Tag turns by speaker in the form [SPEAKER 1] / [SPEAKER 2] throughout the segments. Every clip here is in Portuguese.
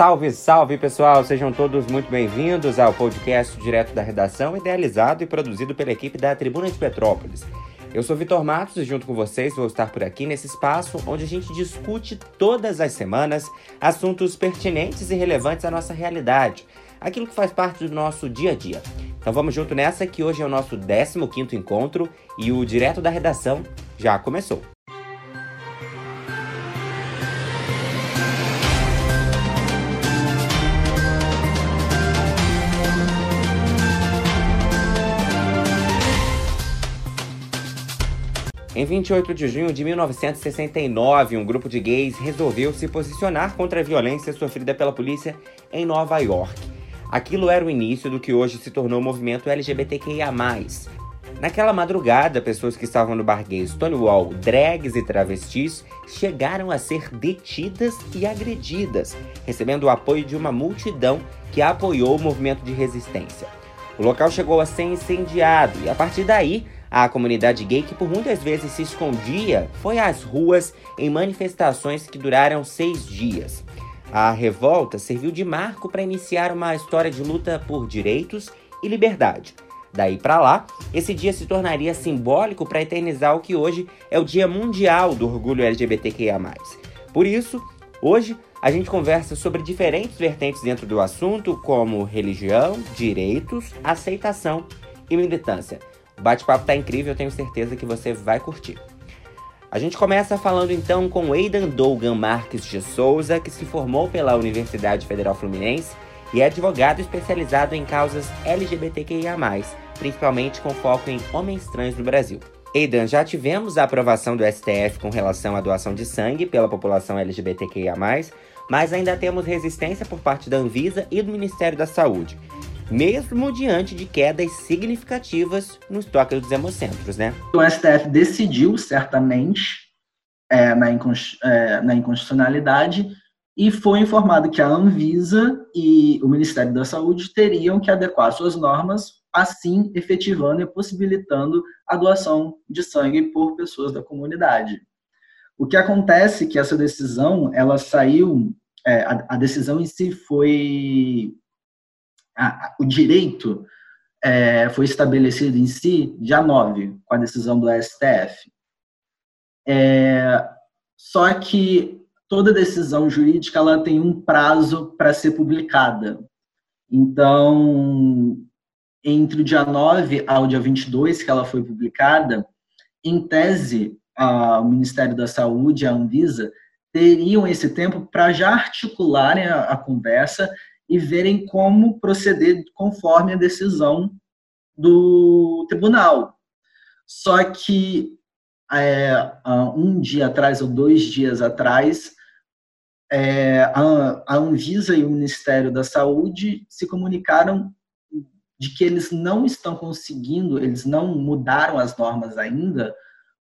[SPEAKER 1] Salve, salve pessoal! Sejam todos muito bem-vindos ao podcast direto da redação, idealizado e produzido pela equipe da Tribuna de Petrópolis. Eu sou Vitor Matos e junto com vocês vou estar por aqui nesse espaço onde a gente discute todas as semanas assuntos pertinentes e relevantes à nossa realidade, aquilo que faz parte do nosso dia a dia. Então vamos junto nessa que hoje é o nosso 15º encontro e o direto da redação já começou. Em 28 de junho de 1969, um grupo de gays resolveu se posicionar contra a violência sofrida pela polícia em Nova York. Aquilo era o início do que hoje se tornou o movimento LGBTQIA. Naquela madrugada, pessoas que estavam no bar gay Stonewall, drags e travestis, chegaram a ser detidas e agredidas, recebendo o apoio de uma multidão que apoiou o movimento de resistência. O local chegou a ser incendiado e, a partir daí, a comunidade gay, que por muitas vezes se escondia, foi às ruas em manifestações que duraram seis dias. A revolta serviu de marco para iniciar uma história de luta por direitos e liberdade. Daí para lá, esse dia se tornaria simbólico para eternizar o que hoje é o Dia Mundial do Orgulho LGBTQIA. Por isso, hoje a gente conversa sobre diferentes vertentes dentro do assunto, como religião, direitos, aceitação e militância. O bate-papo tá incrível, eu tenho certeza que você vai curtir. A gente começa falando então com Aidan Dougan Marques de Souza, que se formou pela Universidade Federal Fluminense e é advogado especializado em causas LGBTQIA+, principalmente com foco em homens trans no Brasil. Aidan, já tivemos a aprovação do STF com relação à doação de sangue pela população LGBTQIA+, mas ainda temos resistência por parte da Anvisa e do Ministério da Saúde mesmo diante de quedas significativas no estoque dos hemocentros, né?
[SPEAKER 2] O STF decidiu, certamente, é, na, é, na inconstitucionalidade e foi informado que a Anvisa e o Ministério da Saúde teriam que adequar suas normas, assim efetivando e possibilitando a doação de sangue por pessoas da comunidade. O que acontece é que essa decisão, ela saiu, é, a, a decisão em si foi a, o direito é, foi estabelecido em si dia 9, com a decisão do STF. É, só que toda decisão jurídica ela tem um prazo para ser publicada. Então, entre o dia 9 ao dia 22 que ela foi publicada, em tese, a, o Ministério da Saúde a Anvisa teriam esse tempo para já articularem a, a conversa e verem como proceder conforme a decisão do tribunal. Só que é, um dia atrás ou dois dias atrás, é, a, Anvisa e o Ministério da Saúde se comunicaram de que eles não estão conseguindo, eles não mudaram as normas ainda,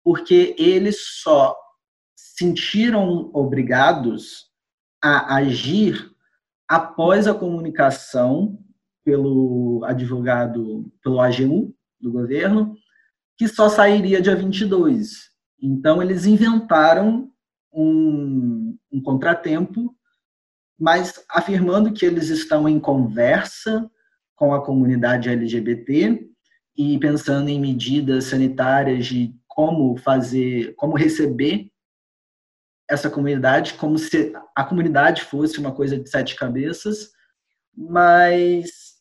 [SPEAKER 2] porque eles só sentiram obrigados a agir após a comunicação pelo advogado, pelo AGU do governo, que só sairia dia 22. Então, eles inventaram um, um contratempo, mas afirmando que eles estão em conversa com a comunidade LGBT e pensando em medidas sanitárias de como fazer, como receber essa comunidade como se a comunidade fosse uma coisa de sete cabeças, mas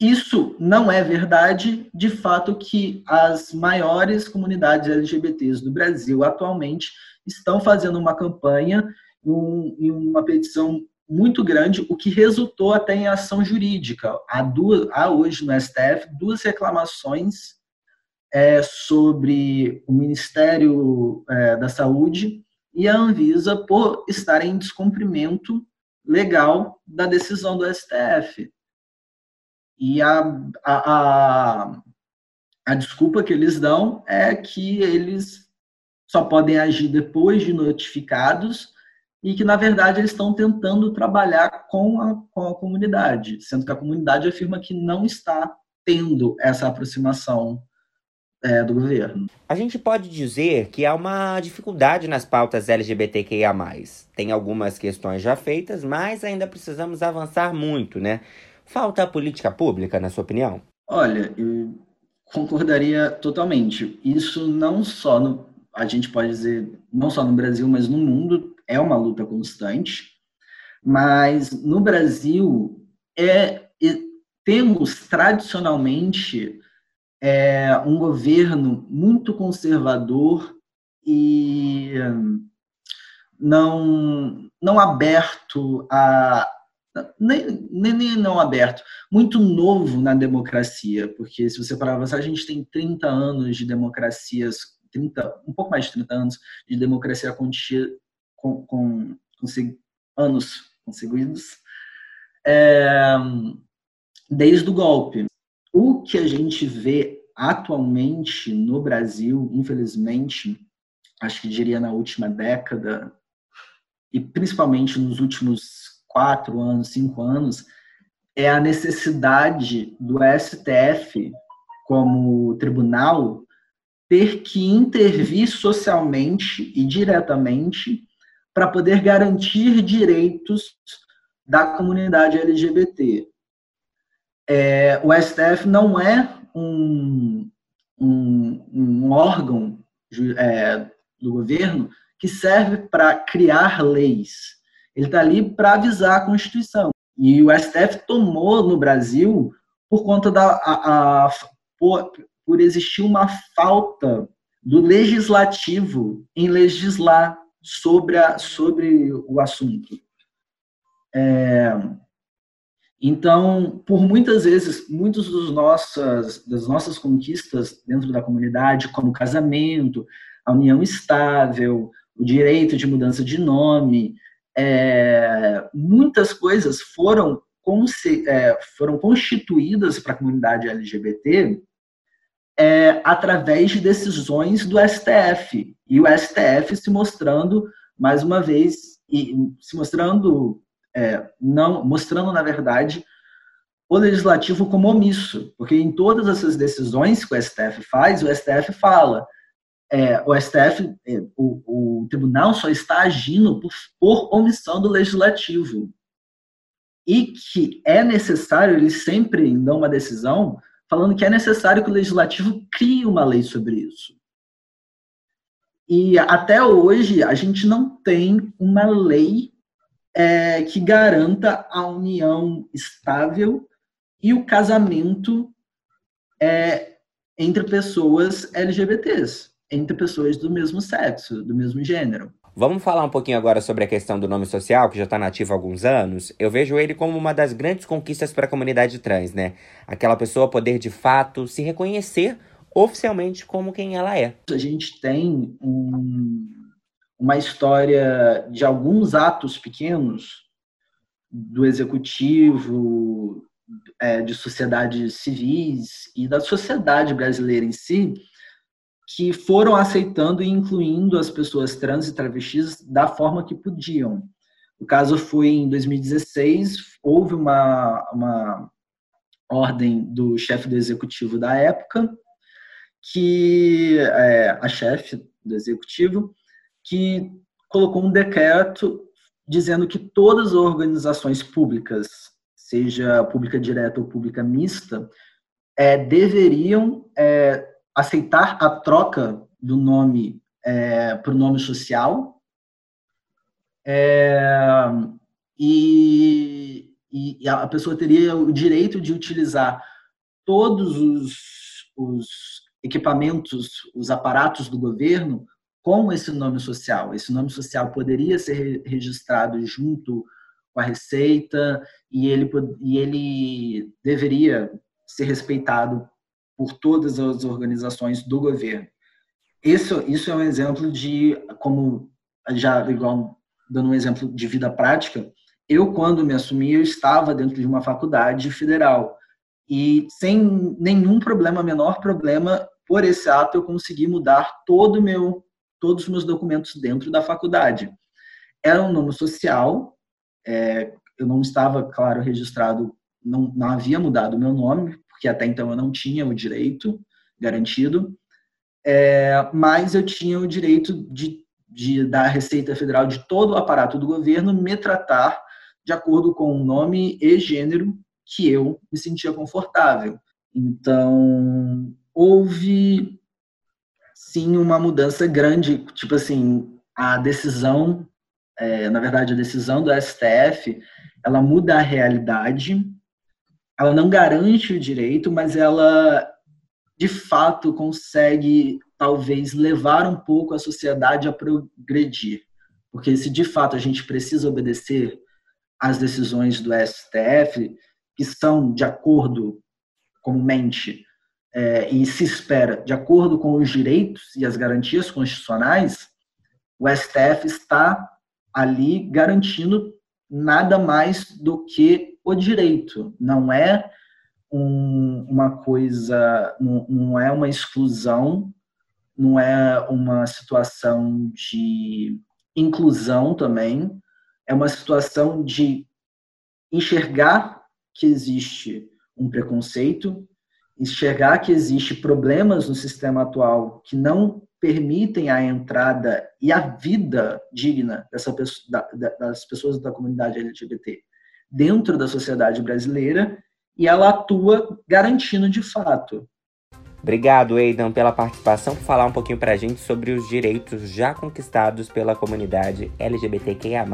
[SPEAKER 2] isso não é verdade. De fato, que as maiores comunidades LGBTs do Brasil atualmente estão fazendo uma campanha e uma petição muito grande, o que resultou até em ação jurídica. Há, duas, há hoje no STF duas reclamações é, sobre o Ministério é, da Saúde e a Anvisa por estar em descumprimento legal da decisão do STF. E a, a, a, a desculpa que eles dão é que eles só podem agir depois de notificados e que, na verdade, eles estão tentando trabalhar com a, com a comunidade, sendo que a comunidade afirma que não está tendo essa aproximação é, do governo.
[SPEAKER 1] A gente pode dizer que há uma dificuldade nas pautas LGBTQIA. Tem algumas questões já feitas, mas ainda precisamos avançar muito, né? Falta política pública, na sua opinião?
[SPEAKER 2] Olha, eu concordaria totalmente. Isso não só no, a gente pode dizer, não só no Brasil, mas no mundo, é uma luta constante. Mas no Brasil, é, é temos tradicionalmente é um governo muito conservador e não, não aberto a. Nem, nem não aberto, muito novo na democracia, porque se você parar para a gente tem 30 anos de democracias, 30, um pouco mais de 30 anos de democracia com, com, com anos conseguidos, é, desde o golpe. O que a gente vê atualmente no Brasil, infelizmente, acho que diria na última década, e principalmente nos últimos quatro anos, cinco anos, é a necessidade do STF, como tribunal, ter que intervir socialmente e diretamente para poder garantir direitos da comunidade LGBT é, o STF não é um, um, um órgão é, do governo que serve para criar leis. Ele está ali para avisar a Constituição. E o STF tomou no Brasil por conta da a, a, por, por existir uma falta do legislativo em legislar sobre, a, sobre o assunto. É, então, por muitas vezes, muitas das nossas conquistas dentro da comunidade, como casamento, a união estável, o direito de mudança de nome, é, muitas coisas foram, é, foram constituídas para a comunidade LGBT é, através de decisões do STF. E o STF se mostrando, mais uma vez, e se mostrando é, não mostrando, na verdade, o legislativo como omisso, porque em todas essas decisões que o STF faz, o STF fala, é, o STF, é, o, o, tribunal só está agindo por, por omissão do legislativo. E que é necessário, eles sempre dão uma decisão falando que é necessário que o legislativo crie uma lei sobre isso. E até hoje a gente não tem uma lei é, que garanta a união estável e o casamento é, entre pessoas LGBTs, entre pessoas do mesmo sexo, do mesmo gênero.
[SPEAKER 1] Vamos falar um pouquinho agora sobre a questão do nome social, que já está nativo há alguns anos. Eu vejo ele como uma das grandes conquistas para a comunidade trans, né? Aquela pessoa poder de fato se reconhecer oficialmente como quem ela é.
[SPEAKER 2] A gente tem um, uma história de alguns atos pequenos do executivo, é, de sociedades civis e da sociedade brasileira em si, que foram aceitando e incluindo as pessoas trans e travestis da forma que podiam. O caso foi em 2016, houve uma, uma ordem do chefe do executivo da época, que é, a chefe do executivo, que colocou um decreto dizendo que todas as organizações públicas, seja pública direta ou pública mista, é, deveriam é, aceitar a troca do nome é, para o nome social. É, e, e, a pessoa teria o direito de utilizar todos os, os equipamentos, os aparatos do governo com esse nome social. Esse nome social poderia ser registrado junto com a Receita e ele, e ele deveria ser respeitado por todas as organizações do governo. Isso, isso é um exemplo de, como já igual dando um exemplo de vida prática, eu quando me assumi eu estava dentro de uma faculdade federal e sem nenhum problema, menor problema, por esse ato eu consegui mudar todo o meu todos os meus documentos dentro da faculdade. Era um nome social, é, eu não estava, claro, registrado, não, não havia mudado o meu nome, porque até então eu não tinha o direito garantido, é, mas eu tinha o direito de, de, da Receita Federal, de todo o aparato do governo, me tratar de acordo com o nome e gênero que eu me sentia confortável. Então, houve sim uma mudança grande, tipo assim, a decisão, é, na verdade, a decisão do STF, ela muda a realidade, ela não garante o direito, mas ela de fato consegue talvez levar um pouco a sociedade a progredir. Porque se de fato a gente precisa obedecer às decisões do STF, que são de acordo comumente é, e se espera de acordo com os direitos e as garantias constitucionais, o STF está ali garantindo nada mais do que o direito. Não é um, uma coisa, não, não é uma exclusão, não é uma situação de inclusão também, é uma situação de enxergar que existe um preconceito, enxergar que existe problemas no sistema atual que não permitem a entrada e a vida digna dessa, das pessoas da comunidade LGBT dentro da sociedade brasileira e ela atua garantindo de fato
[SPEAKER 1] Obrigado, Aidan, pela participação, por falar um pouquinho pra gente sobre os direitos já conquistados pela comunidade LGBTQIA+,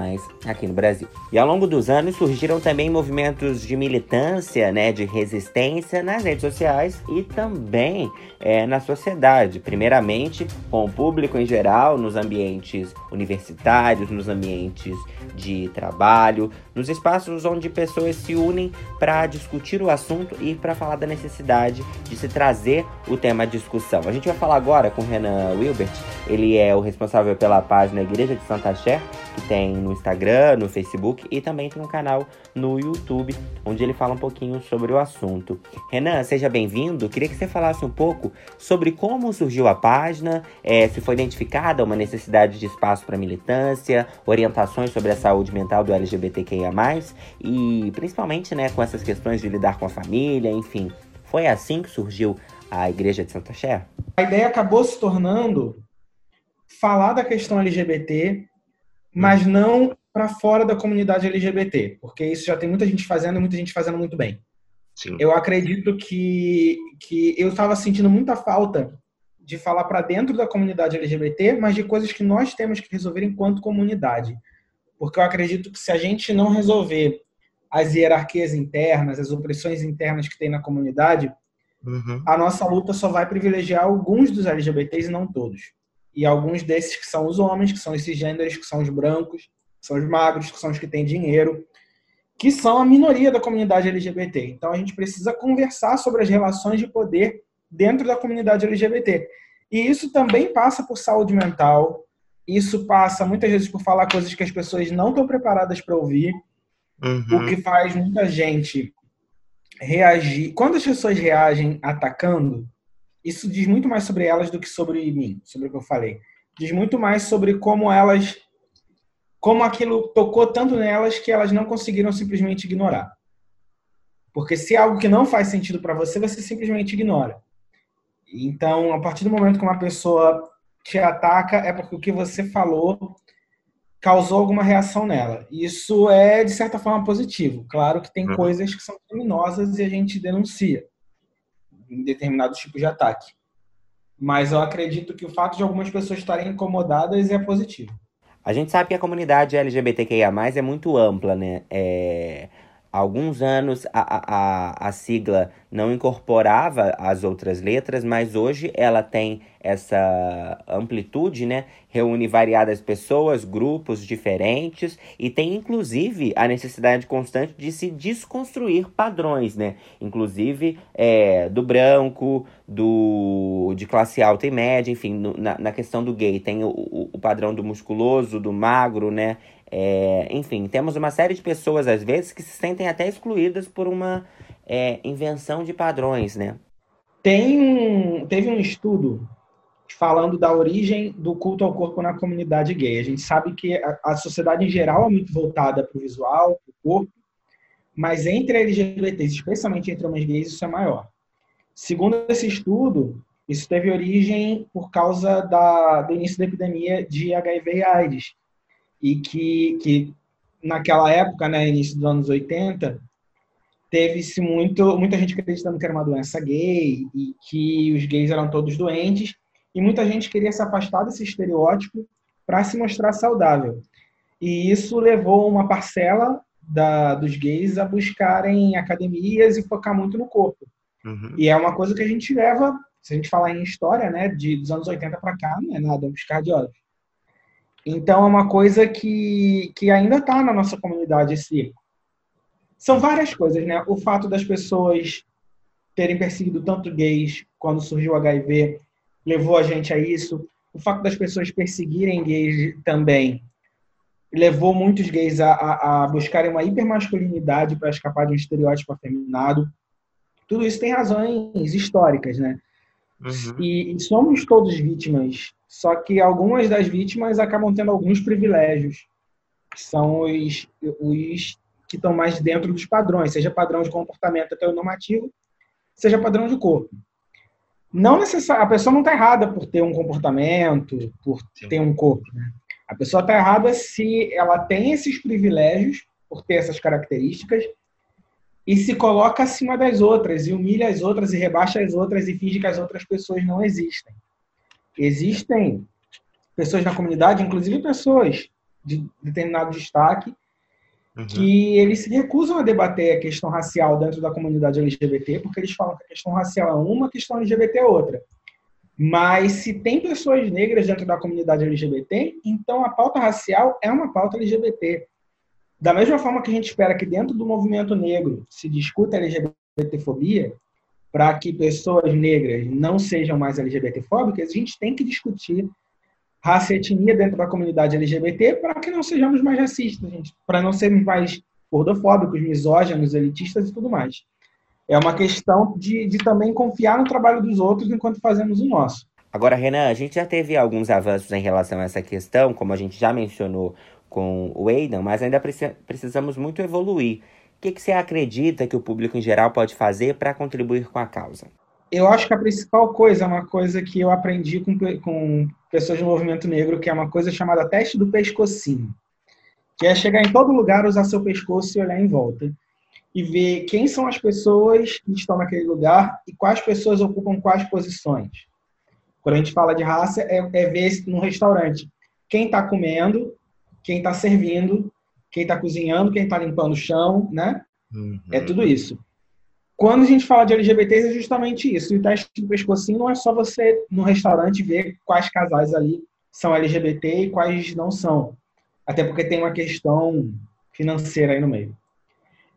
[SPEAKER 1] aqui no Brasil. E ao longo dos anos surgiram também movimentos de militância, né, de resistência nas redes sociais e também é, na sociedade. Primeiramente, com o público em geral, nos ambientes universitários, nos ambientes de trabalho, nos espaços onde pessoas se unem para discutir o assunto e para falar da necessidade de se trazer o tema discussão. A gente vai falar agora com o Renan Wilbert, ele é o responsável pela página Igreja de Santa Ché, que tem no Instagram, no Facebook e também tem um canal no YouTube, onde ele fala um pouquinho sobre o assunto. Renan, seja bem-vindo. Queria que você falasse um pouco sobre como surgiu a página, é, se foi identificada uma necessidade de espaço para militância, orientações sobre a saúde mental do LGBTQIA+, e principalmente né, com essas questões de lidar com a família, enfim. Foi assim que surgiu a Igreja de Santa Ché?
[SPEAKER 3] A ideia acabou se tornando falar da questão LGBT, mas hum. não para fora da comunidade LGBT, porque isso já tem muita gente fazendo e muita gente fazendo muito bem. Sim. Eu acredito que, que eu estava sentindo muita falta de falar para dentro da comunidade LGBT, mas de coisas que nós temos que resolver enquanto comunidade. Porque eu acredito que se a gente não resolver as hierarquias internas, as opressões internas que tem na comunidade, uhum. a nossa luta só vai privilegiar alguns dos LGBTs e não todos. E alguns desses que são os homens, que são esses gêneros, que são os brancos, que são os magros, que são os que têm dinheiro, que são a minoria da comunidade LGBT. Então a gente precisa conversar sobre as relações de poder dentro da comunidade LGBT. E isso também passa por saúde mental, isso passa muitas vezes por falar coisas que as pessoas não estão preparadas para ouvir, uhum. o que faz muita gente reagir. Quando as pessoas reagem atacando, isso diz muito mais sobre elas do que sobre mim, sobre o que eu falei. Diz muito mais sobre como elas. Como aquilo tocou tanto nelas que elas não conseguiram simplesmente ignorar. Porque se é algo que não faz sentido para você, você simplesmente ignora. Então, a partir do momento que uma pessoa te ataca, é porque o que você falou causou alguma reação nela. Isso é, de certa forma, positivo. Claro que tem uhum. coisas que são criminosas e a gente denuncia em determinados tipos de ataque. Mas eu acredito que o fato de algumas pessoas estarem incomodadas é positivo.
[SPEAKER 1] A gente sabe que a comunidade LGBTQIA+, é muito ampla, né? É alguns anos a, a, a sigla não incorporava as outras letras, mas hoje ela tem essa amplitude, né? Reúne variadas pessoas, grupos diferentes e tem inclusive a necessidade constante de se desconstruir padrões, né? Inclusive é, do branco, do de classe alta e média, enfim, no, na, na questão do gay tem o, o, o padrão do musculoso, do magro, né? É, enfim, temos uma série de pessoas, às vezes, que se sentem até excluídas por uma é, invenção de padrões, né?
[SPEAKER 3] Tem um, teve um estudo falando da origem do culto ao corpo na comunidade gay. A gente sabe que a, a sociedade em geral é muito voltada para o visual, para o corpo, mas entre LGBTs, especialmente entre homens gays, isso é maior. Segundo esse estudo, Isso teve origem por causa da, do início da epidemia de HIV e AIDS. E que, que naquela época, né, início dos anos 80, teve-se muito, muita gente acreditando que era uma doença gay e que os gays eram todos doentes. E muita gente queria se afastar desse estereótipo para se mostrar saudável. E isso levou uma parcela da, dos gays a buscarem academias e focar muito no corpo. Uhum. E é uma coisa que a gente leva, se a gente falar em história, né, de, dos anos 80 para cá, não é nada, é um piscar de olhos. Então, é uma coisa que, que ainda está na nossa comunidade esse. São várias coisas, né? O fato das pessoas terem perseguido tanto gays quando surgiu o HIV levou a gente a isso. O fato das pessoas perseguirem gays também levou muitos gays a, a, a buscarem uma hipermasculinidade para escapar de um estereótipo afeminado. Tudo isso tem razões históricas, né? Uhum. E, e, somos todos vítimas, só que algumas das vítimas acabam tendo alguns privilégios, que são os, os que estão mais dentro dos padrões, seja padrão de comportamento heteronormativo, seja padrão de corpo. Não a pessoa não está errada por ter um comportamento, por Sim. ter um corpo. Né? A pessoa está errada se ela tem esses privilégios, por ter essas características, e se coloca acima das outras, e humilha as outras, e rebaixa as outras, e finge que as outras pessoas não existem. Existem pessoas na comunidade, inclusive pessoas de determinado destaque, uhum. que eles se recusam a debater a questão racial dentro da comunidade LGBT, porque eles falam que a questão racial é uma, a questão LGBT é outra. Mas se tem pessoas negras dentro da comunidade LGBT, então a pauta racial é uma pauta LGBT. Da mesma forma que a gente espera que dentro do movimento negro se discuta LGBTfobia, para que pessoas negras não sejam mais LGBTfóbicas, a gente tem que discutir raça e etnia dentro da comunidade LGBT para que não sejamos mais racistas, para não sermos mais gordofóbicos, misóginos, elitistas e tudo mais é uma questão de, de também confiar no trabalho dos outros enquanto fazemos o nosso.
[SPEAKER 1] Agora, Renan, a gente já teve alguns avanços em relação a essa questão, como a gente já mencionou com o Aidan, mas ainda precisamos muito evoluir. O que, que você acredita que o público em geral pode fazer para contribuir com a causa?
[SPEAKER 3] Eu acho que a principal coisa é uma coisa que eu aprendi com, com pessoas do movimento negro, que é uma coisa chamada teste do pescocinho. Que é chegar em todo lugar, usar seu pescoço e olhar em volta e ver quem são as pessoas que estão naquele lugar e quais pessoas ocupam quais posições. Quando a gente fala de raça, é, é ver no restaurante quem está comendo, quem está servindo, quem está cozinhando, quem está limpando o chão, né? Uhum. É tudo isso. Quando a gente fala de LGBTs, é justamente isso. E o teste do pescocinho não é só você, no restaurante, ver quais casais ali são LGBT e quais não são. Até porque tem uma questão financeira aí no meio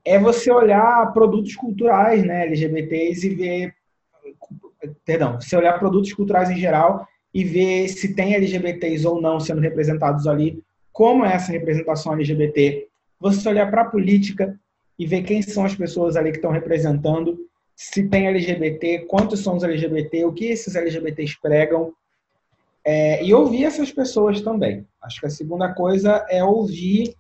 [SPEAKER 3] é você olhar produtos culturais, né, LGBTs e ver, perdão, você olhar produtos culturais em geral e ver se tem LGBTs ou não sendo representados ali, como é essa representação LGBT. Você olhar para a política e ver quem são as pessoas ali que estão representando, se tem LGBT, quantos são os LGBT, o que esses LGBTs pregam, é, e ouvir essas pessoas também. Acho que a segunda coisa é ouvir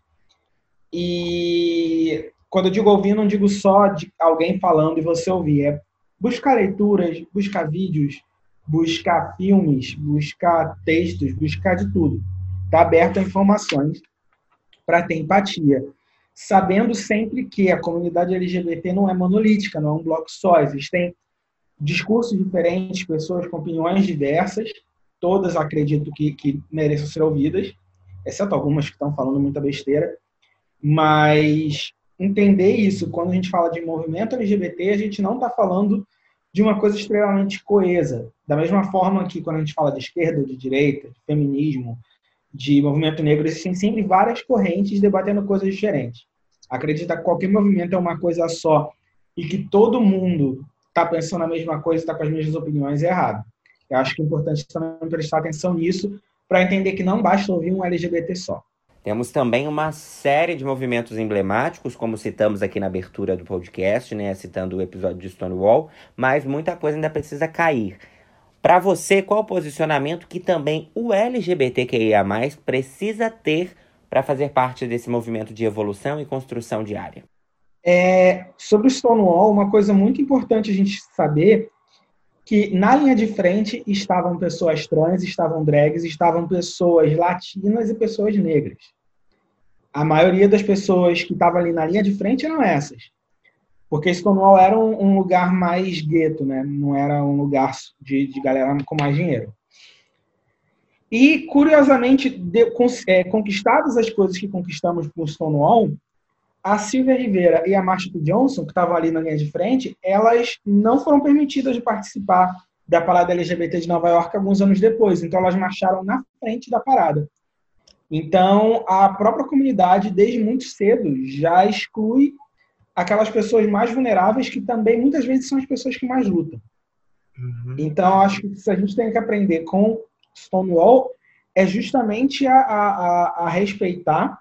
[SPEAKER 3] e quando eu digo ouvir, não digo só de alguém falando e você ouvir, é buscar leituras, buscar vídeos, buscar filmes, buscar textos, buscar de tudo. Está aberto a informações para ter empatia. Sabendo sempre que a comunidade LGBT não é monolítica, não é um bloco só. Existem discursos diferentes, pessoas com opiniões diversas, todas acredito que, que mereçam ser ouvidas, exceto algumas que estão falando muita besteira, mas entender isso. Quando a gente fala de movimento LGBT, a gente não está falando de uma coisa extremamente coesa. Da mesma forma que quando a gente fala de esquerda, de direita, de feminismo, de movimento negro, existem sempre várias correntes debatendo coisas diferentes. Acreditar que qualquer movimento é uma coisa só e que todo mundo está pensando a mesma coisa, está com as mesmas opiniões, é errado. Eu acho que é importante também prestar atenção nisso para entender que não basta ouvir um LGBT só.
[SPEAKER 1] Temos também uma série de movimentos emblemáticos, como citamos aqui na abertura do podcast, né, citando o episódio de Stonewall, mas muita coisa ainda precisa cair. Para você, qual o posicionamento que também o LGBTQIA+, precisa ter para fazer parte desse movimento de evolução e construção diária?
[SPEAKER 3] É, sobre o Stonewall, uma coisa muito importante a gente saber que na linha de frente estavam pessoas trans, estavam drags, estavam pessoas latinas e pessoas negras. A maioria das pessoas que estavam ali na linha de frente eram essas. Porque Stonewall era um, um lugar mais gueto, né? Não era um lugar de, de galera com mais dinheiro. E, curiosamente, de, é, conquistadas as coisas que conquistamos por Stonewall, a Silvia Rivera e a Marsha Johnson, que estavam ali na linha de frente, elas não foram permitidas de participar da parada LGBT de Nova York alguns anos depois. Então, elas marcharam na frente da parada. Então, a própria comunidade, desde muito cedo, já exclui aquelas pessoas mais vulneráveis, que também muitas vezes são as pessoas que mais lutam. Uhum. Então, acho que se a gente tem que aprender com Stonewall é justamente a, a, a respeitar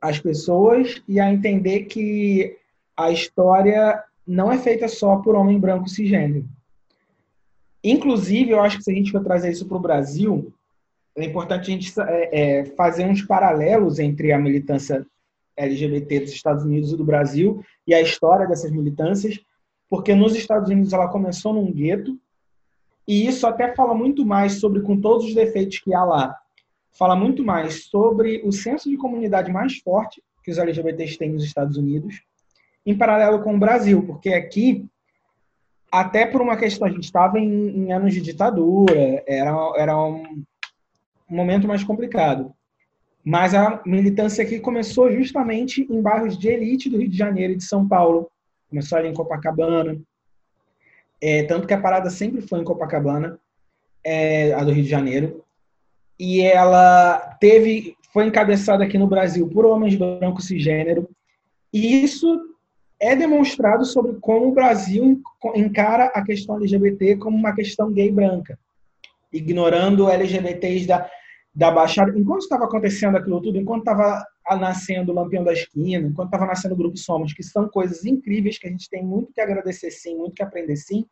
[SPEAKER 3] as pessoas e a entender que a história não é feita só por homem branco cisgênero. Inclusive, eu acho que se a gente for trazer isso para o Brasil, é importante a gente é, é, fazer uns paralelos entre a militância LGBT dos Estados Unidos e do Brasil e a história dessas militâncias, porque nos Estados Unidos ela começou num gueto, e isso até fala muito mais sobre, com todos os defeitos que há lá, fala muito mais sobre o senso de comunidade mais forte que os LGBTs têm nos Estados Unidos, em paralelo com o Brasil, porque aqui, até por uma questão, a gente estava em, em, anos de ditadura, era, era um, um momento mais complicado. Mas a militância aqui começou justamente em bairros de elite do Rio de Janeiro e de São Paulo. Começou ali em Copacabana, é, tanto que a parada sempre foi em Copacabana, é, a do Rio de Janeiro. E ela teve, foi encabeçada aqui no Brasil por homens brancos cisgênero. E isso é demonstrado sobre como o Brasil encara a questão LGBT como uma questão gay branca, ignorando LGBTs da, da Baixada. Enquanto estava acontecendo aquilo tudo, enquanto estava nascendo o Lampião da Esquina, enquanto estava nascendo o Grupo Somos, que são coisas incríveis que a gente tem muito que agradecer sim, muito que aprender sim.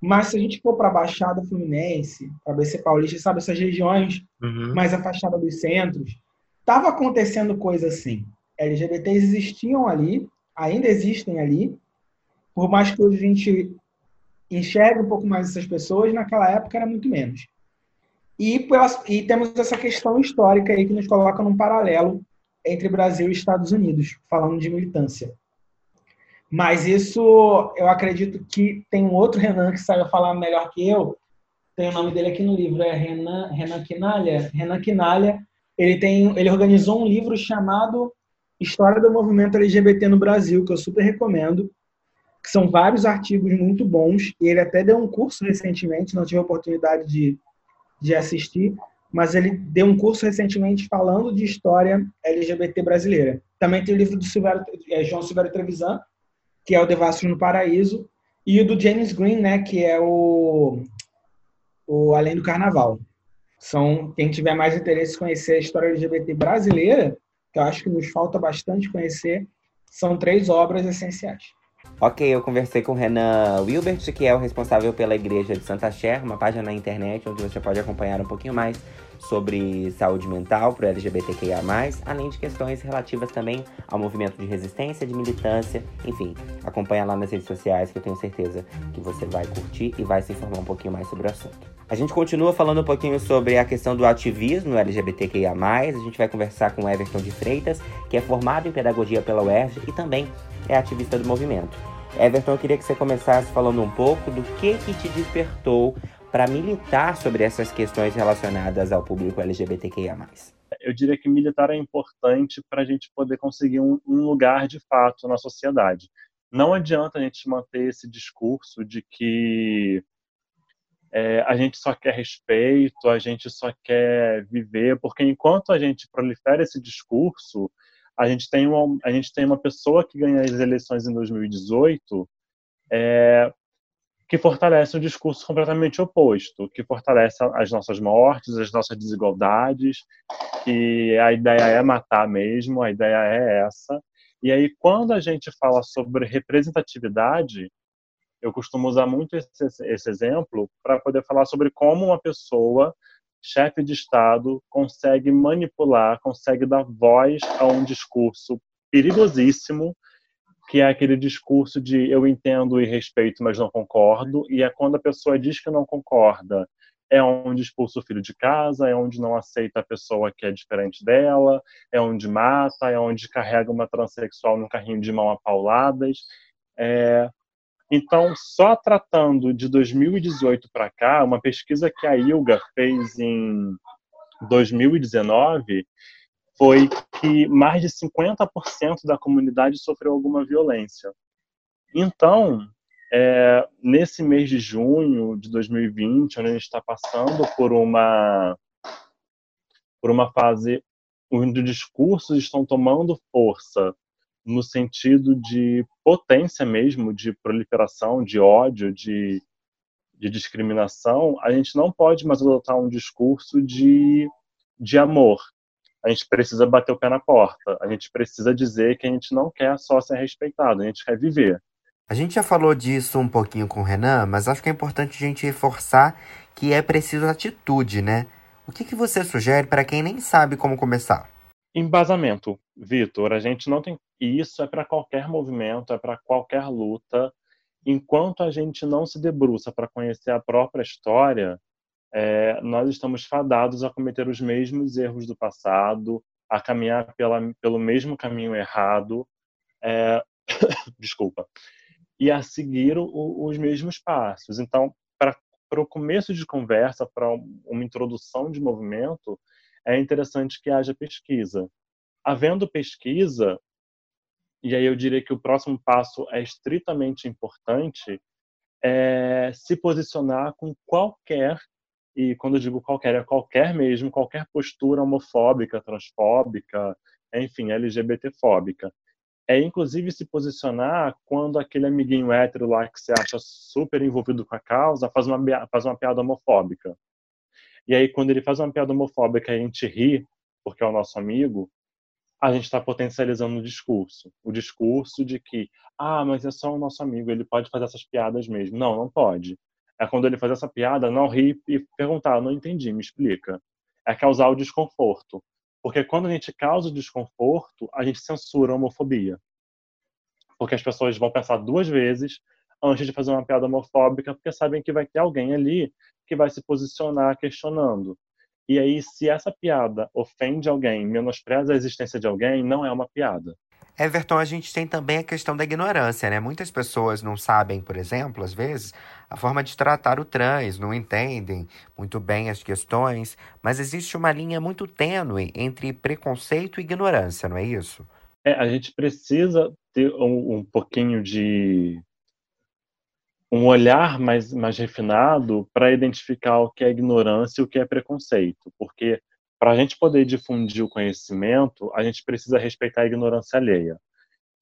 [SPEAKER 3] Mas se a gente for para a Baixada Fluminense, para BC Paulista, sabe, essas regiões uhum. mais afastadas dos centros, estava acontecendo coisa assim. LGBTs existiam ali, ainda existem ali, por mais que a gente enxergue um pouco mais essas pessoas, naquela época era muito menos. E, e temos essa questão histórica aí que nos coloca num paralelo entre Brasil e Estados Unidos, falando de militância. Mas isso, eu acredito que tem um outro Renan que saiu falar melhor que eu. Tem o nome dele aqui no livro, é Renan, Renan Quinalha. Renan Quinalha, ele, tem, ele organizou um livro chamado História do Movimento LGBT no Brasil, que eu super recomendo. Que são vários artigos muito bons. E ele até deu um curso recentemente, não tive a oportunidade de, de assistir, mas ele deu um curso recentemente falando de história LGBT brasileira. Também tem o livro do Silvério, é, João Silvério Trevisan, que é o Devastro no Paraíso, e o do James Green, né, que é o, o Além do Carnaval. São, quem tiver mais interesse em conhecer a história LGBT brasileira, que eu acho que nos falta bastante conhecer, são três obras essenciais.
[SPEAKER 1] Ok, eu conversei com o Renan Wilbert, que é o responsável pela Igreja de Santa Cher, uma página na internet onde você pode acompanhar um pouquinho mais sobre saúde mental para o LGBTQIA+, além de questões relativas também ao movimento de resistência, de militância, enfim, acompanha lá nas redes sociais que eu tenho certeza que você vai curtir e vai se informar um pouquinho mais sobre o assunto. A gente continua falando um pouquinho sobre a questão do ativismo LGBTQIA+, a gente vai conversar com Everton de Freitas, que é formado em pedagogia pela UERJ e também é ativista do movimento. Everton, eu queria que você começasse falando um pouco do que que te despertou para militar sobre essas questões relacionadas ao público LGBTQIA+.
[SPEAKER 4] Eu diria que militar é importante para a gente poder conseguir um, um lugar de fato na sociedade. Não adianta a gente manter esse discurso de que é, a gente só quer respeito, a gente só quer viver, porque enquanto a gente prolifera esse discurso, a gente tem uma, a gente tem uma pessoa que ganha as eleições em 2018 é, que fortalece um discurso completamente oposto, que fortalece as nossas mortes, as nossas desigualdades, que a ideia é matar mesmo, a ideia é essa. E aí, quando a gente fala sobre representatividade, eu costumo usar muito esse, esse exemplo para poder falar sobre como uma pessoa, chefe de Estado, consegue manipular, consegue dar voz a um discurso perigosíssimo que é aquele discurso de eu entendo e respeito, mas não concordo, e é quando a pessoa diz que não concorda, é onde expulsa o filho de casa, é onde não aceita a pessoa que é diferente dela, é onde mata, é onde carrega uma transexual num carrinho de mão a pauladas. É... Então, só tratando de 2018 para cá, uma pesquisa que a ILGA fez em 2019 foi que mais de 50% da comunidade sofreu alguma violência. Então, é, nesse mês de junho de 2020, onde a gente está passando por uma por uma fase onde discursos estão tomando força no sentido de potência mesmo, de proliferação, de ódio, de, de discriminação, a gente não pode mais adotar um discurso de, de amor, a gente precisa bater o pé na porta. A gente precisa dizer que a gente não quer só ser respeitado, a gente quer viver.
[SPEAKER 1] A gente já falou disso um pouquinho com o Renan, mas acho que é importante a gente reforçar que é preciso atitude, né? O que, que você sugere para quem nem sabe como começar?
[SPEAKER 4] Embasamento, Vitor. A gente não tem. E isso é para qualquer movimento, é para qualquer luta. Enquanto a gente não se debruça para conhecer a própria história, é, nós estamos fadados a cometer os mesmos erros do passado, a caminhar pela, pelo mesmo caminho errado, é, desculpa, e a seguir o, os mesmos passos. Então, para o começo de conversa, para uma introdução de movimento, é interessante que haja pesquisa. Havendo pesquisa, e aí eu diria que o próximo passo é estritamente importante, é se posicionar com qualquer e quando eu digo qualquer, é qualquer mesmo, qualquer postura homofóbica, transfóbica, enfim, LGBTfóbica. É inclusive se posicionar quando aquele amiguinho hétero lá que você acha super envolvido com a causa faz uma, faz uma piada homofóbica. E aí, quando ele faz uma piada homofóbica e a gente ri, porque é o nosso amigo, a gente está potencializando o discurso. O discurso de que, ah, mas é só o nosso amigo, ele pode fazer essas piadas mesmo. Não, não pode é quando ele faz essa piada, não rir e perguntar, não entendi, me explica. É causar o desconforto. Porque quando a gente causa o desconforto, a gente censura a homofobia. Porque as pessoas vão pensar duas vezes antes de fazer uma piada homofóbica, porque sabem que vai ter alguém ali que vai se posicionar questionando. E aí, se essa piada ofende alguém, menospreza a existência de alguém, não é uma piada.
[SPEAKER 1] Everton, a gente tem também a questão da ignorância, né? Muitas pessoas não sabem, por exemplo, às vezes, a forma de tratar o trans, não entendem muito bem as questões, mas existe uma linha muito tênue entre preconceito e ignorância, não é isso?
[SPEAKER 4] É, a gente precisa ter um, um pouquinho de um olhar mais, mais refinado para identificar o que é ignorância e o que é preconceito, porque para a gente poder difundir o conhecimento, a gente precisa respeitar a ignorância alheia.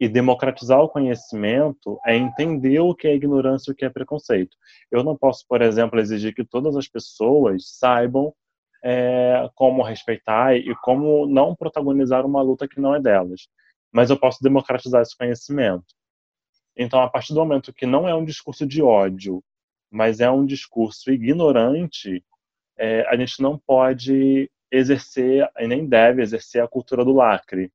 [SPEAKER 4] E democratizar o conhecimento é entender o que é ignorância e o que é preconceito. Eu não posso, por exemplo, exigir que todas as pessoas saibam é, como respeitar e como não protagonizar uma luta que não é delas. Mas eu posso democratizar esse conhecimento. Então, a partir do momento que não é um discurso de ódio, mas é um discurso ignorante, é, a gente não pode exercer, e nem deve exercer a cultura do lacre.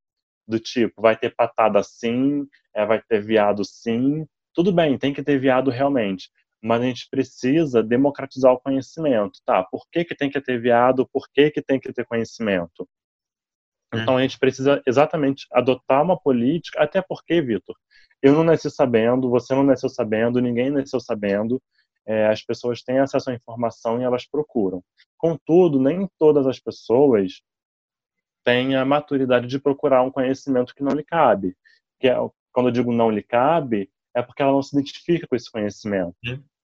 [SPEAKER 4] Do tipo, vai ter patada sim, é, vai ter viado sim. Tudo bem, tem que ter viado realmente. Mas a gente precisa democratizar o conhecimento, tá? Por que, que tem que ter viado? Por que, que tem que ter conhecimento? Então a gente precisa exatamente adotar uma política, até porque, Vitor, eu não nasci sabendo, você não nasceu sabendo, ninguém nasceu sabendo, é, as pessoas têm acesso à informação e elas procuram. Contudo, nem todas as pessoas têm a maturidade de procurar um conhecimento que não lhe cabe. Que é, quando eu digo não lhe cabe, é porque ela não se identifica com esse conhecimento.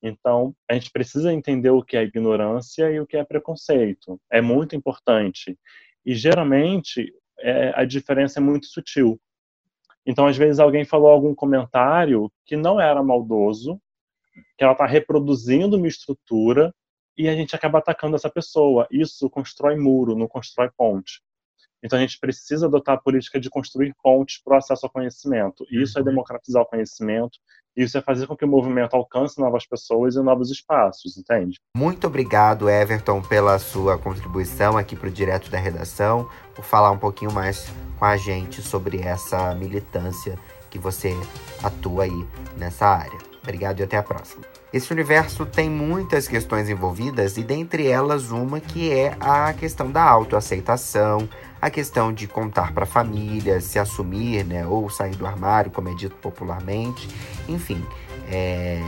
[SPEAKER 4] Então, a gente precisa entender o que é ignorância e o que é preconceito. É muito importante. E geralmente é, a diferença é muito sutil. Então, às vezes alguém falou algum comentário que não era maldoso, que ela está reproduzindo uma estrutura e a gente acaba atacando essa pessoa. Isso constrói muro, não constrói ponte. Então a gente precisa adotar a política de construir pontes para o acesso ao conhecimento. E isso é uhum. democratizar o conhecimento, Isso é fazer com que o movimento alcance novas pessoas e novos espaços, entende?
[SPEAKER 1] Muito obrigado, Everton, pela sua contribuição aqui para o Direto da Redação, por falar um pouquinho mais com a gente sobre essa militância que você atua aí nessa área. Obrigado e até a próxima. Esse universo tem muitas questões envolvidas e dentre elas uma que é a questão da autoaceitação, a questão de contar para a família, se assumir, né, ou sair do armário, como é dito popularmente. Enfim, é...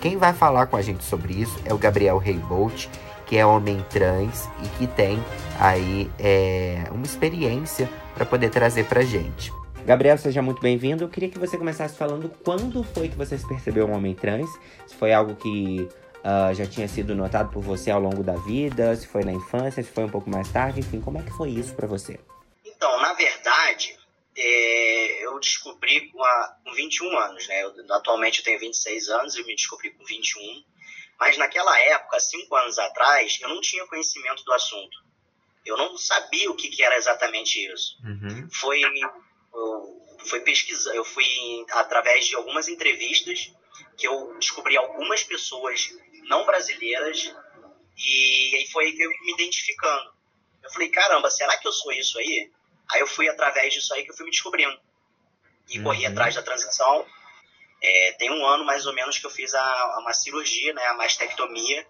[SPEAKER 1] quem vai falar com a gente sobre isso é o Gabriel Reibolt, que é homem trans e que tem aí é, uma experiência para poder trazer para gente. Gabriel, seja muito bem-vindo. Eu queria que você começasse falando quando foi que você se percebeu um homem trans. Se foi algo que uh, já tinha sido notado por você ao longo da vida, se foi na infância, se foi um pouco mais tarde, enfim, como é que foi isso para você?
[SPEAKER 5] Então, na verdade, é, eu descobri com, a, com 21 anos, né? Eu, atualmente eu tenho 26 anos, eu me descobri com 21. Mas naquela época, cinco anos atrás, eu não tinha conhecimento do assunto. Eu não sabia o que, que era exatamente isso. Uhum. Foi eu fui pesquisar, eu fui através de algumas entrevistas que eu descobri algumas pessoas não brasileiras e aí foi eu me identificando. Eu falei, caramba, será que eu sou isso aí? Aí eu fui através disso aí que eu fui me descobrindo. E uhum. corri atrás da transição. É, tem um ano mais ou menos que eu fiz a, uma cirurgia, né, a mastectomia,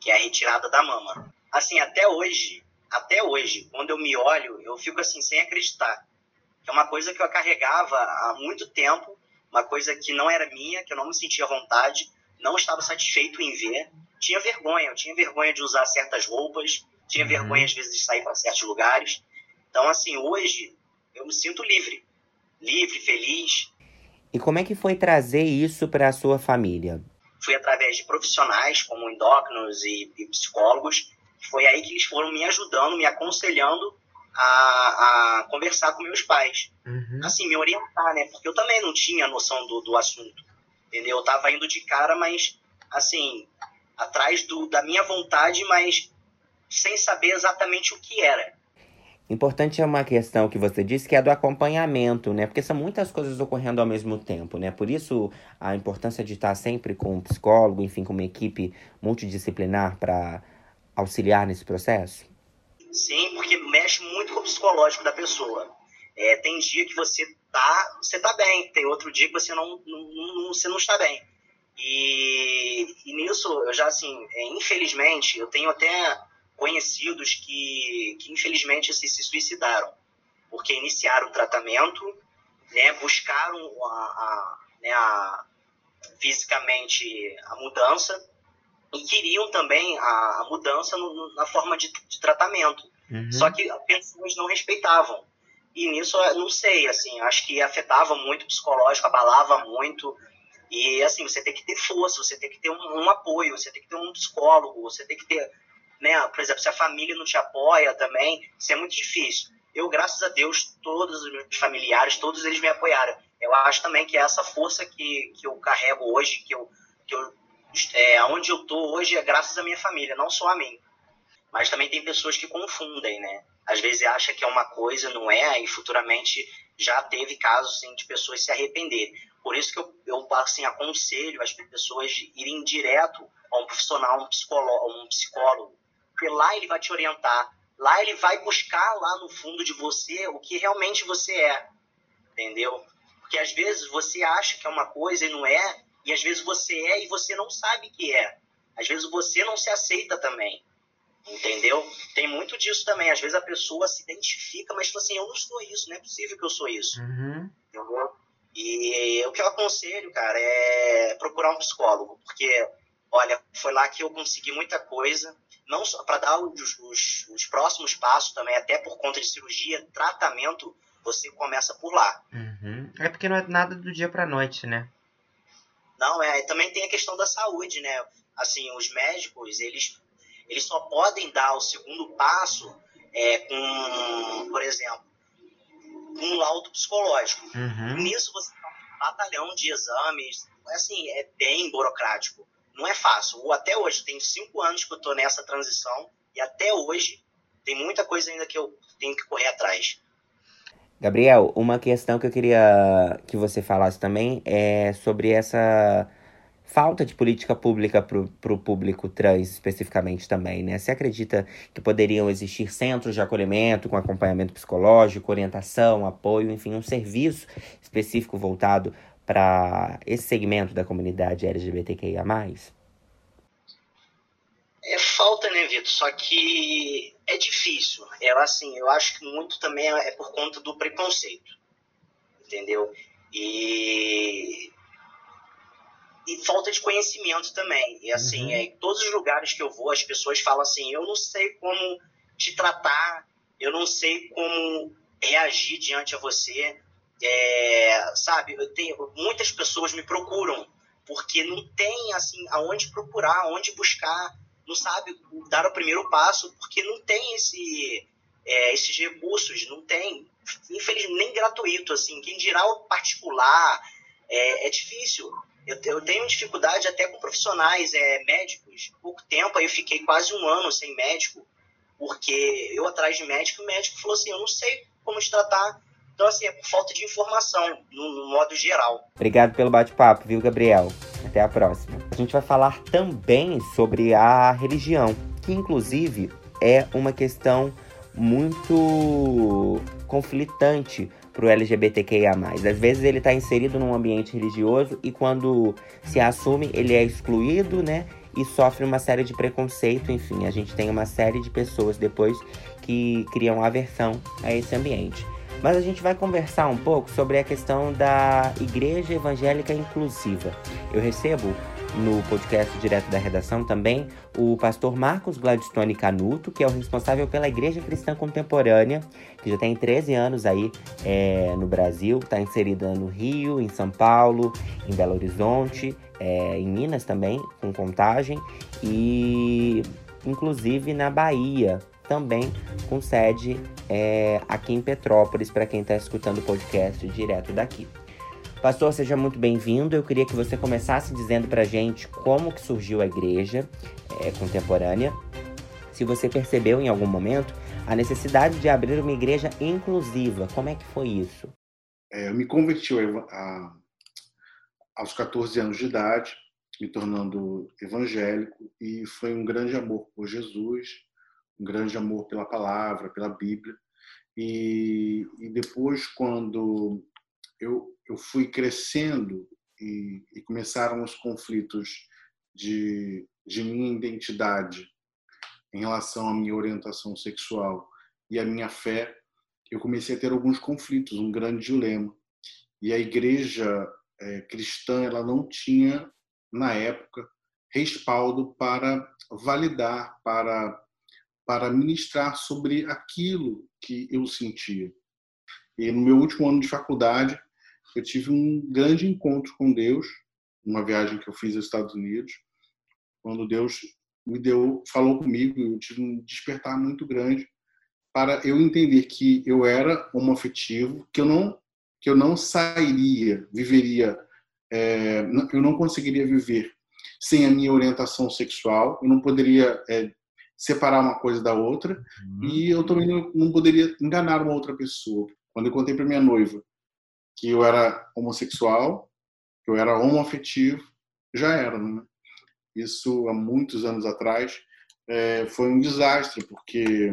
[SPEAKER 5] que é a retirada da mama. Assim, até hoje, até hoje, quando eu me olho, eu fico assim, sem acreditar é uma coisa que eu carregava há muito tempo, uma coisa que não era minha, que eu não me sentia à vontade, não estava satisfeito em ver. Tinha vergonha, eu tinha vergonha de usar certas roupas, tinha uhum. vergonha às vezes de sair para certos lugares. Então, assim, hoje eu me sinto livre, livre, feliz.
[SPEAKER 1] E como é que foi trazer isso para a sua família?
[SPEAKER 5] Fui através de profissionais como endócrinos e, e psicólogos. Foi aí que eles foram me ajudando, me aconselhando a, a conversar com meus pais. Uhum. Assim, me orientar, né? Porque eu também não tinha noção do, do assunto. Entendeu? Eu tava indo de cara, mas, assim, atrás do, da minha vontade, mas sem saber exatamente o que era.
[SPEAKER 1] Importante é uma questão que você disse que é do acompanhamento, né? Porque são muitas coisas ocorrendo ao mesmo tempo, né? Por isso a importância de estar sempre com um psicólogo, enfim, com uma equipe multidisciplinar para auxiliar nesse processo.
[SPEAKER 5] Sim, mexe muito com o psicológico da pessoa. É, tem dia que você tá, você tá bem, tem outro dia que você não, não, não você não está bem. E, e, nisso, eu já assim, é, infelizmente, eu tenho até conhecidos que, que infelizmente assim, se suicidaram, porque iniciaram o tratamento, né, buscaram a, a, né, a, fisicamente a mudança, e queriam também a, a mudança no, na forma de, de tratamento. Uhum. Só que as pessoas não respeitavam. E nisso, não sei, assim, acho que afetava muito o psicológico, abalava muito. E, assim, você tem que ter força, você tem que ter um, um apoio, você tem que ter um psicólogo, você tem que ter, né, por exemplo, se a família não te apoia também, isso é muito difícil. Eu, graças a Deus, todos os meus familiares, todos eles me apoiaram. Eu acho também que é essa força que, que eu carrego hoje, que eu, que eu é, onde eu tô hoje é graças à minha família, não só a mim. Mas também tem pessoas que confundem, né? Às vezes acha que é uma coisa, não é, e futuramente já teve casos assim, de pessoas se arrepender. Por isso que eu, eu assim, aconselho as pessoas de irem direto a um profissional, um psicólogo, um psicólogo, porque lá ele vai te orientar, lá ele vai buscar lá no fundo de você o que realmente você é, entendeu? Porque às vezes você acha que é uma coisa e não é, e às vezes você é e você não sabe que é. Às vezes você não se aceita também. Entendeu? Tem muito disso também. Às vezes a pessoa se identifica, mas fala assim: eu não sou isso, não é possível que eu sou isso. Uhum. Entendeu? E o que eu aconselho, cara, é procurar um psicólogo, porque, olha, foi lá que eu consegui muita coisa, não só para dar os, os, os, próximos passos também, até por conta de cirurgia, tratamento, você começa por lá.
[SPEAKER 1] Uhum. É porque não é nada do dia para noite, né?
[SPEAKER 5] Não, é, também tem a questão da saúde, né? Assim, os médicos, eles, eles só podem dar o segundo passo é, com, por exemplo, um laudo psicológico. Uhum. Nisso você tem um batalhão de exames, assim, é bem burocrático. Não é fácil. Até hoje, tem cinco anos que eu estou nessa transição e até hoje tem muita coisa ainda que eu tenho que correr atrás.
[SPEAKER 1] Gabriel, uma questão que eu queria que você falasse também é sobre essa falta de política pública para o público trans especificamente também, né? Você acredita que poderiam existir centros de acolhimento com acompanhamento psicológico, orientação, apoio, enfim, um serviço específico voltado para esse segmento da comunidade LGBTQIA+.
[SPEAKER 5] É falta, né, Vitor? Só que é difícil. É assim, eu acho que muito também é por conta do preconceito, entendeu? E e falta de conhecimento também. E assim, uhum. é, em todos os lugares que eu vou, as pessoas falam assim: eu não sei como te tratar, eu não sei como reagir diante a você. É, sabe, eu tenho, muitas pessoas me procuram porque não tem assim aonde procurar, aonde buscar, não sabe dar o primeiro passo porque não tem esse é, esses recursos, não tem, infelizmente nem gratuito assim. Quem dirá o particular é, é difícil. Eu, eu, tenho dificuldade até com profissionais é, médicos. Pouco tempo, aí eu fiquei quase um ano sem médico, porque eu atrás de médico, o médico falou assim, eu não sei como te tratar, então, assim, é por falta de informação, no, no modo geral.
[SPEAKER 1] Obrigado pelo bate-papo, viu, Gabriel? Até a próxima. A gente vai falar também sobre a religião, que inclusive é uma questão muito conflitante para o LGBTQIA+. Às vezes ele está inserido num ambiente religioso e quando se assume ele é excluído, né? E sofre uma série de preconceito, enfim, a gente tem uma série de pessoas depois que criam aversão a esse ambiente. Mas a gente vai conversar um pouco sobre a questão da igreja evangélica inclusiva. Eu recebo no podcast direto da redação também o pastor Marcos Gladstone Canuto, que é o responsável pela Igreja Cristã Contemporânea, que já tem 13 anos aí é, no Brasil, está inserida no Rio, em São Paulo, em Belo Horizonte, é, em Minas também, com contagem, e inclusive na Bahia, também com sede é, aqui em Petrópolis, para quem está escutando o podcast direto daqui. Pastor, seja muito bem-vindo. Eu queria que você começasse dizendo para gente como que surgiu a igreja é, contemporânea, se você percebeu em algum momento a necessidade de abrir uma igreja inclusiva. Como é que foi isso?
[SPEAKER 6] É, eu me converti a, aos 14 anos de idade, me tornando evangélico, e foi um grande amor por Jesus, um grande amor pela palavra, pela Bíblia. E, e depois, quando eu, eu fui crescendo e, e começaram os conflitos de, de minha identidade em relação à minha orientação sexual e à minha fé, eu comecei a ter alguns conflitos, um grande dilema. E a igreja é, cristã ela não tinha, na época, respaldo para validar, para, para ministrar sobre aquilo que eu sentia. E no meu último ano de faculdade, eu tive um grande encontro com Deus, numa viagem que eu fiz aos Estados Unidos, quando Deus me deu, falou comigo, eu tive um despertar muito grande para eu entender que eu era homoafetivo, que eu não que eu não sairia, viveria, é, eu não conseguiria viver sem a minha orientação sexual, eu não poderia é, separar uma coisa da outra uhum. e eu também não, não poderia enganar uma outra pessoa. Quando eu contei para minha noiva que eu era homossexual, que eu era homoafetivo, já era, né? Isso há muitos anos atrás é, foi um desastre, porque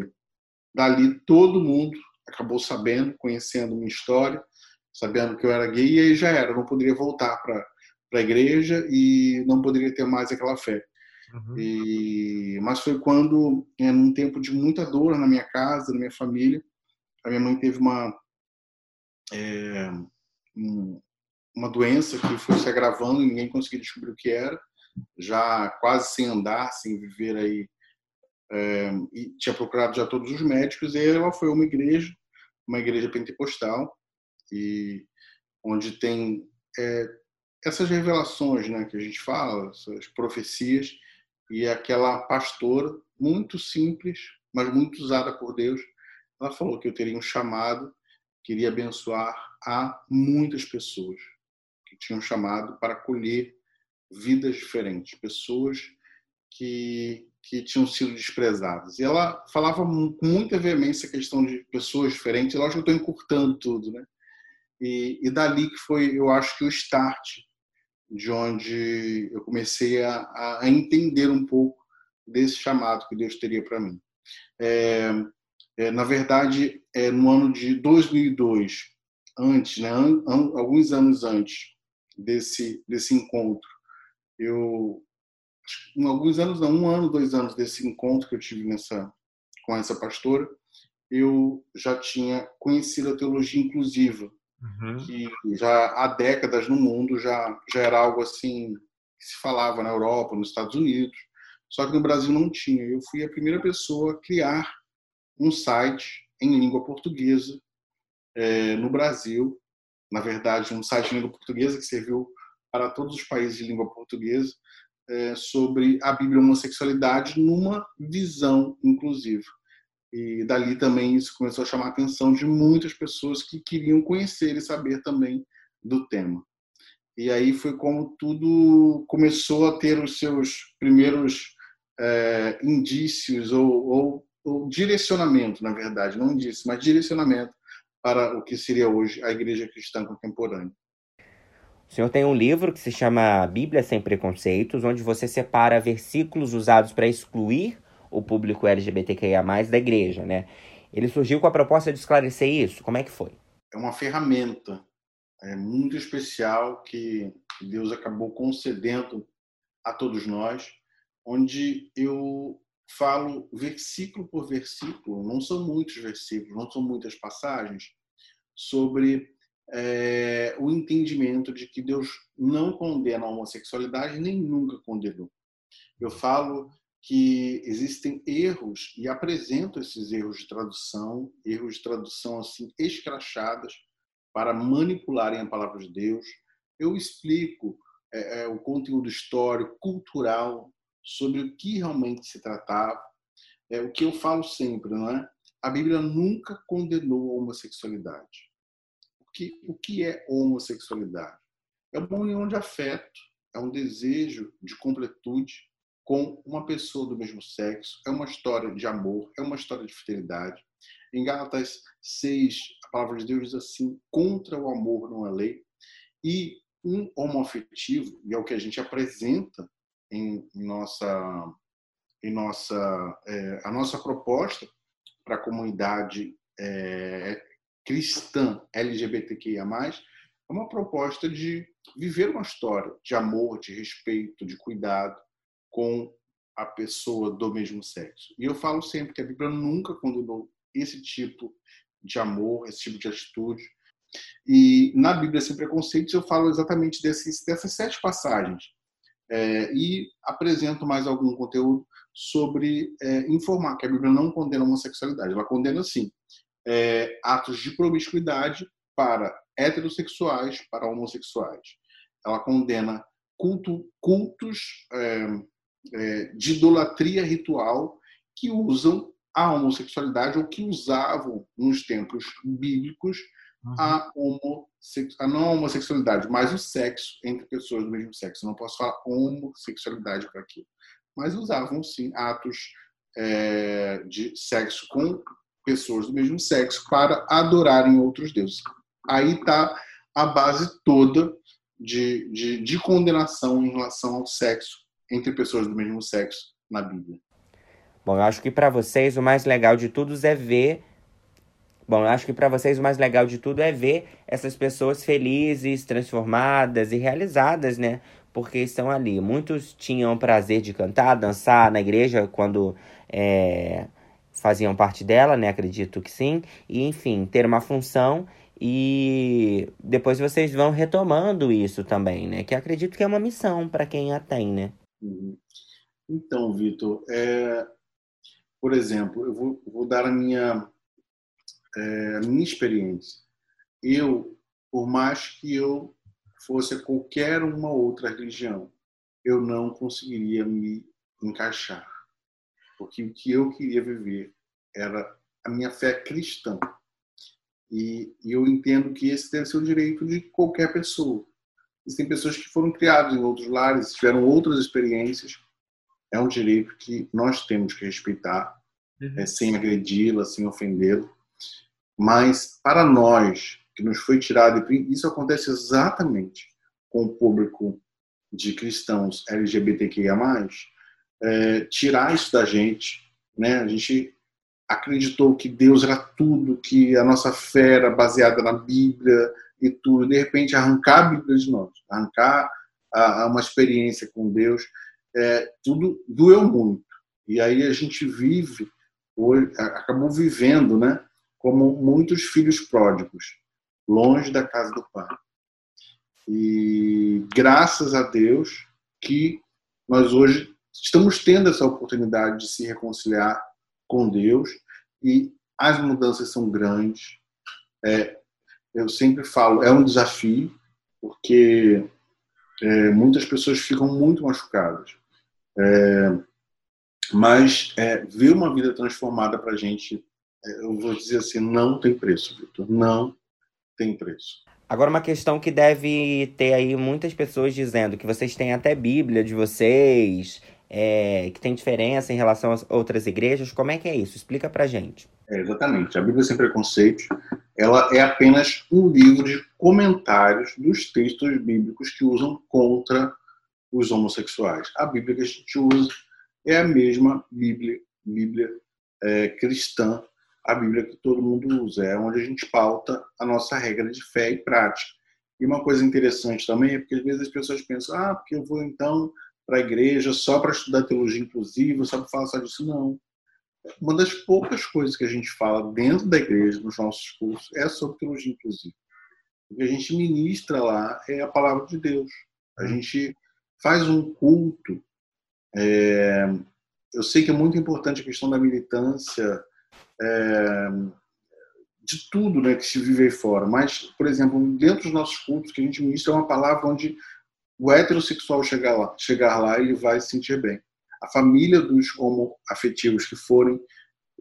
[SPEAKER 6] dali todo mundo acabou sabendo, conhecendo minha história, sabendo que eu era gay, e aí já era, eu não poderia voltar para a igreja e não poderia ter mais aquela fé. Uhum. E, mas foi quando, é, num tempo de muita dor na minha casa, na minha família, a minha mãe teve uma é, uma doença que foi se agravando e ninguém conseguia descobrir o que era, já quase sem andar, sem viver aí, é, e tinha procurado já todos os médicos, e ela foi uma igreja, uma igreja pentecostal, e onde tem é, essas revelações né, que a gente fala, essas profecias, e aquela pastora, muito simples, mas muito usada por Deus, ela falou que eu teria um chamado, queria abençoar a muitas pessoas que tinham chamado para colher vidas diferentes, pessoas que que tinham sido desprezadas. E ela falava com muita veemência a questão de pessoas diferentes. Lógico que eu estou encurtando tudo, né? E, e dali que foi, eu acho que o start de onde eu comecei a, a entender um pouco desse chamado que Deus teria para mim. É, é, na verdade, é, no ano de 2002, antes, né, an, an, alguns anos antes desse desse encontro, eu alguns anos, não, um ano, dois anos desse encontro que eu tive nessa com essa pastora, eu já tinha conhecido a teologia inclusiva, uhum. que já há décadas no mundo já já era algo assim que se falava na Europa, nos Estados Unidos, só que no Brasil não tinha. Eu fui a primeira pessoa a criar um site em língua portuguesa é, no Brasil, na verdade, um site em língua portuguesa que serviu para todos os países de língua portuguesa é, sobre a Bíblia homossexualidade numa visão inclusiva. E dali também isso começou a chamar a atenção de muitas pessoas que queriam conhecer e saber também do tema. E aí foi como tudo começou a ter os seus primeiros é, indícios ou, ou, ou, direcionamento, na verdade, não indício, mas direcionamento para o que seria hoje a Igreja Cristã Contemporânea.
[SPEAKER 1] O senhor tem um livro que se chama Bíblia Sem Preconceitos, onde você separa versículos usados para excluir o público LGBTQIA+, da igreja, né? Ele surgiu com a proposta de esclarecer isso. Como é que foi?
[SPEAKER 6] É uma ferramenta é, muito especial que Deus acabou concedendo a todos nós onde eu falo versículo por versículo, não são muitos versículos, não são muitas passagens, sobre é, o entendimento de que Deus não condena a homossexualidade nem nunca condenou. Eu falo que existem erros e apresento esses erros de tradução, erros de tradução assim escrachadas para manipularem a palavra de Deus. Eu explico é, é, o conteúdo histórico, cultural sobre o que realmente se tratava. É o que eu falo sempre, não é? A Bíblia nunca condenou a homossexualidade. O que, o que é homossexualidade? É uma união de afeto, é um desejo de completude com uma pessoa do mesmo sexo, é uma história de amor, é uma história de fidelidade. Em Gálatas 6, a palavra de Deus diz assim: contra o amor não é lei. E um homoafetivo, e é o que a gente apresenta em nossa em nossa é, a nossa proposta para a comunidade é, cristã LGBTQIA+, é uma proposta de viver uma história de amor, de respeito, de cuidado com a pessoa do mesmo sexo. E eu falo sempre que a Bíblia nunca condenou esse tipo de amor, esse tipo de atitude. E na Bíblia Sem Preconceitos eu falo exatamente desses, dessas sete passagens é, e apresento mais algum conteúdo sobre é, informar que a Bíblia não condena a homossexualidade. Ela condena, sim, é, atos de promiscuidade para heterossexuais, para homossexuais. Ela condena culto, cultos é, é, de idolatria ritual que usam a homossexualidade ou que usavam nos tempos bíblicos a, homosse... a não homossexualidade, mas o sexo entre pessoas do mesmo sexo. não posso falar homossexualidade para aqui. Mas usavam, sim, atos é, de sexo com pessoas do mesmo sexo para adorarem outros deuses. Aí está a base toda de, de, de condenação em relação ao sexo entre pessoas do mesmo sexo na Bíblia.
[SPEAKER 1] Bom, eu acho que para vocês o mais legal de tudo é ver Bom, eu acho que para vocês o mais legal de tudo é ver essas pessoas felizes, transformadas e realizadas, né? Porque estão ali. Muitos tinham prazer de cantar, dançar na igreja quando é, faziam parte dela, né? Acredito que sim. E, enfim, ter uma função e depois vocês vão retomando isso também, né? Que acredito que é uma missão para quem a tem, né?
[SPEAKER 6] Uhum. Então, Vitor, é... por exemplo, eu vou, vou dar a minha é, a minha experiência. Eu, por mais que eu fosse qualquer uma outra religião, eu não conseguiria me encaixar. Porque o que eu queria viver era a minha fé cristã. E, e eu entendo que esse deve ser o direito de qualquer pessoa. Existem pessoas que foram criadas em outros lares, tiveram outras experiências, é um direito que nós temos que respeitar, uhum. é, sem agredi-la, sem ofendê-la. Mas para nós, que nos foi tirado, isso acontece exatamente com o público de cristãos LGBTQIA+, é, tirar isso da gente, né? A gente acreditou que Deus era tudo, que a nossa fé era baseada na Bíblia e tudo. De repente, arrancar a Bíblia de nós, arrancar a, a uma experiência com Deus, é, tudo doeu muito. E aí a gente vive, hoje, acabou vivendo, né? Como muitos filhos pródigos, longe da casa do Pai. E graças a Deus que nós hoje estamos tendo essa oportunidade de se reconciliar com Deus e as mudanças são grandes. É, eu sempre falo, é um desafio, porque é, muitas pessoas ficam muito machucadas. É, mas é, ver uma vida transformada para a gente, eu vou dizer assim, não tem preço, Vitor. Não tem preço.
[SPEAKER 1] Agora, uma questão que deve ter aí muitas pessoas dizendo que vocês têm até Bíblia de vocês, é, que tem diferença em relação às outras igrejas. Como é que é isso? Explica pra gente.
[SPEAKER 6] É, exatamente. A Bíblia Sem Preconceitos ela é apenas um livro de comentários dos textos bíblicos que usam contra os homossexuais. A Bíblia que a gente usa é a mesma Bíblia, Bíblia é, cristã a Bíblia que todo mundo usa, é onde a gente pauta a nossa regra de fé e prática. E uma coisa interessante também é porque às vezes as pessoas pensam, ah, porque eu vou então para a igreja só para estudar teologia inclusiva, só para falar só disso. Não. Uma das poucas coisas que a gente fala dentro da igreja, nos nossos cursos, é sobre teologia inclusiva. O que a gente ministra lá é a palavra de Deus. A gente faz um culto. É... Eu sei que é muito importante a questão da militância é, de tudo né, que se vive aí fora. Mas, por exemplo, dentro dos nossos cultos, que a gente ministra é uma palavra onde o heterossexual chegar lá, chegar lá ele vai se sentir bem. A família dos homoafetivos que forem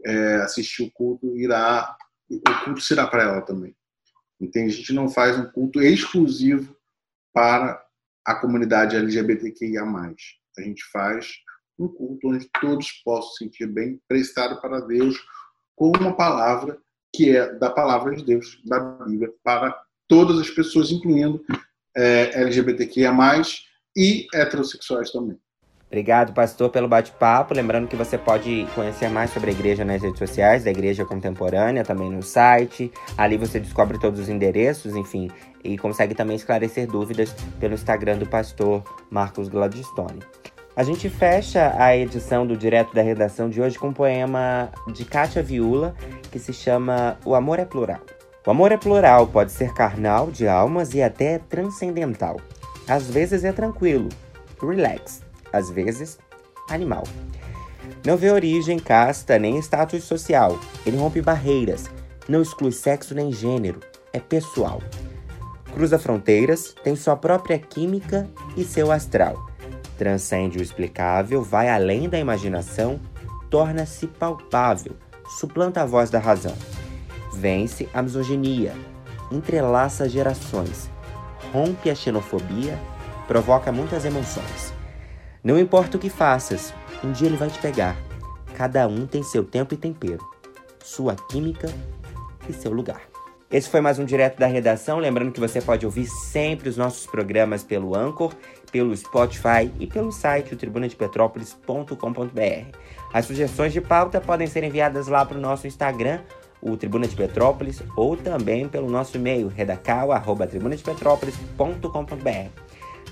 [SPEAKER 6] é, assistir o culto irá, o culto será para ela também. Entende? A gente não faz um culto exclusivo para a comunidade LGBTQIA+. A gente faz um culto onde todos possam se sentir bem, prestado para Deus, com uma palavra que é da palavra de Deus, da Bíblia, para todas as pessoas, incluindo é, LGBTQIA+, e heterossexuais também.
[SPEAKER 1] Obrigado, pastor, pelo bate-papo. Lembrando que você pode conhecer mais sobre a igreja nas redes sociais, da Igreja Contemporânea, também no site. Ali você descobre todos os endereços, enfim, e consegue também esclarecer dúvidas pelo Instagram do pastor Marcos Gladstone. A gente fecha a edição do Direto da Redação de hoje com um poema de Kátia Viula que se chama O Amor é Plural. O amor é plural, pode ser carnal, de almas e até transcendental. Às vezes é tranquilo, relax, às vezes animal. Não vê origem, casta nem status social. Ele rompe barreiras, não exclui sexo nem gênero, é pessoal. Cruza fronteiras, tem sua própria química e seu astral Transcende o explicável, vai além da imaginação, torna-se palpável, suplanta a voz da razão. Vence a misoginia, entrelaça gerações, rompe a xenofobia, provoca muitas emoções. Não importa o que faças, um dia ele vai te pegar. Cada um tem seu tempo e tempero, sua química e seu lugar. Esse foi mais um Direto da Redação. Lembrando que você pode ouvir sempre os nossos programas pelo Anchor, pelo Spotify e pelo site tribunadepetrópolis.com.br. As sugestões de pauta podem ser enviadas lá para o nosso Instagram, o Tribuna de Petrópolis, ou também pelo nosso e-mail, redacal.tribunadepetrópolis.com.br.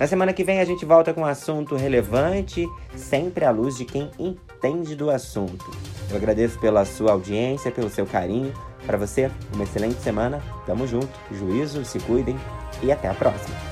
[SPEAKER 1] Na semana que vem a gente volta com um assunto relevante, sempre à luz de quem entende do assunto. Eu agradeço pela sua audiência, pelo seu carinho. Para você, uma excelente semana. Tamo junto, juízo, se cuidem e até a próxima.